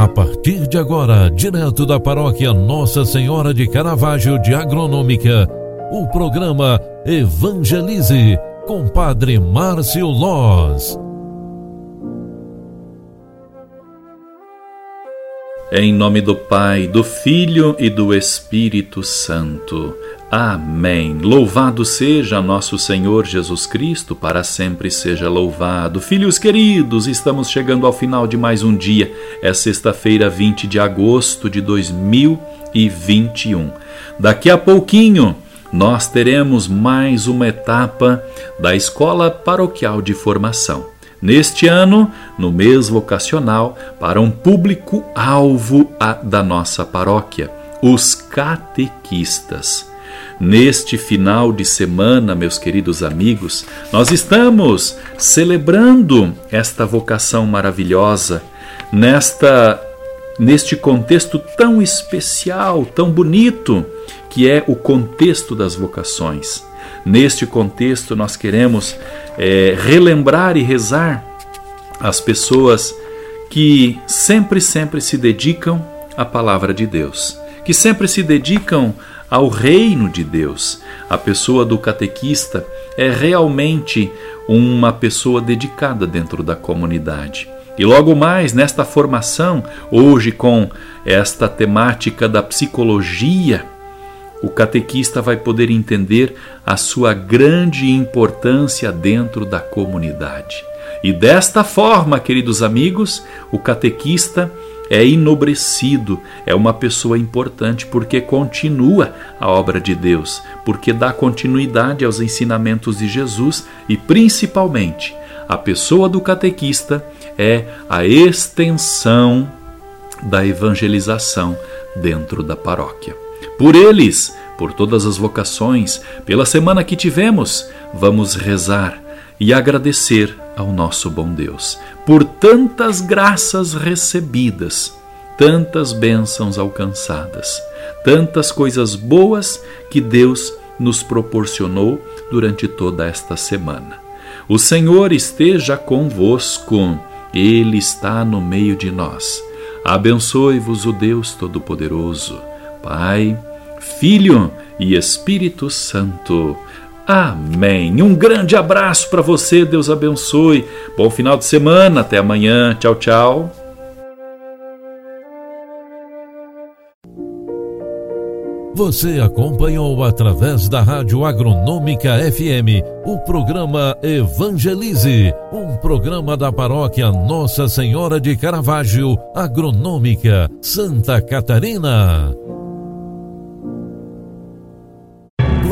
A partir de agora, direto da paróquia Nossa Senhora de Caravaggio de Agronômica, o programa Evangelize com Padre Márcio Loz. Em nome do Pai, do Filho e do Espírito Santo. Amém. Louvado seja nosso Senhor Jesus Cristo, para sempre seja louvado. Filhos queridos, estamos chegando ao final de mais um dia. É sexta-feira, 20 de agosto de 2021. Daqui a pouquinho, nós teremos mais uma etapa da Escola Paroquial de Formação. Neste ano, no mês vocacional, para um público-alvo da nossa paróquia, os catequistas. Neste final de semana, meus queridos amigos, nós estamos celebrando esta vocação maravilhosa, nesta neste contexto tão especial, tão bonito, que é o contexto das vocações. Neste contexto, nós queremos é, relembrar e rezar as pessoas que sempre, sempre se dedicam à palavra de Deus, que sempre se dedicam ao reino de Deus. A pessoa do catequista é realmente uma pessoa dedicada dentro da comunidade. E logo mais nesta formação, hoje com esta temática da psicologia, o catequista vai poder entender a sua grande importância dentro da comunidade. E desta forma, queridos amigos, o catequista é enobrecido, é uma pessoa importante porque continua a obra de Deus, porque dá continuidade aos ensinamentos de Jesus e, principalmente, a pessoa do catequista é a extensão da evangelização dentro da paróquia. Por eles, por todas as vocações, pela semana que tivemos, vamos rezar e agradecer ao nosso bom Deus por tantas graças recebidas, tantas bênçãos alcançadas, tantas coisas boas que Deus nos proporcionou durante toda esta semana. O Senhor esteja convosco, Ele está no meio de nós. Abençoe-vos o Deus Todo-Poderoso, Pai, Filho e Espírito Santo. Amém. Um grande abraço para você, Deus abençoe. Bom final de semana, até amanhã. Tchau, tchau. Você acompanhou através da Rádio Agronômica FM o programa Evangelize, um programa da paróquia Nossa Senhora de Caravaggio, Agronômica, Santa Catarina.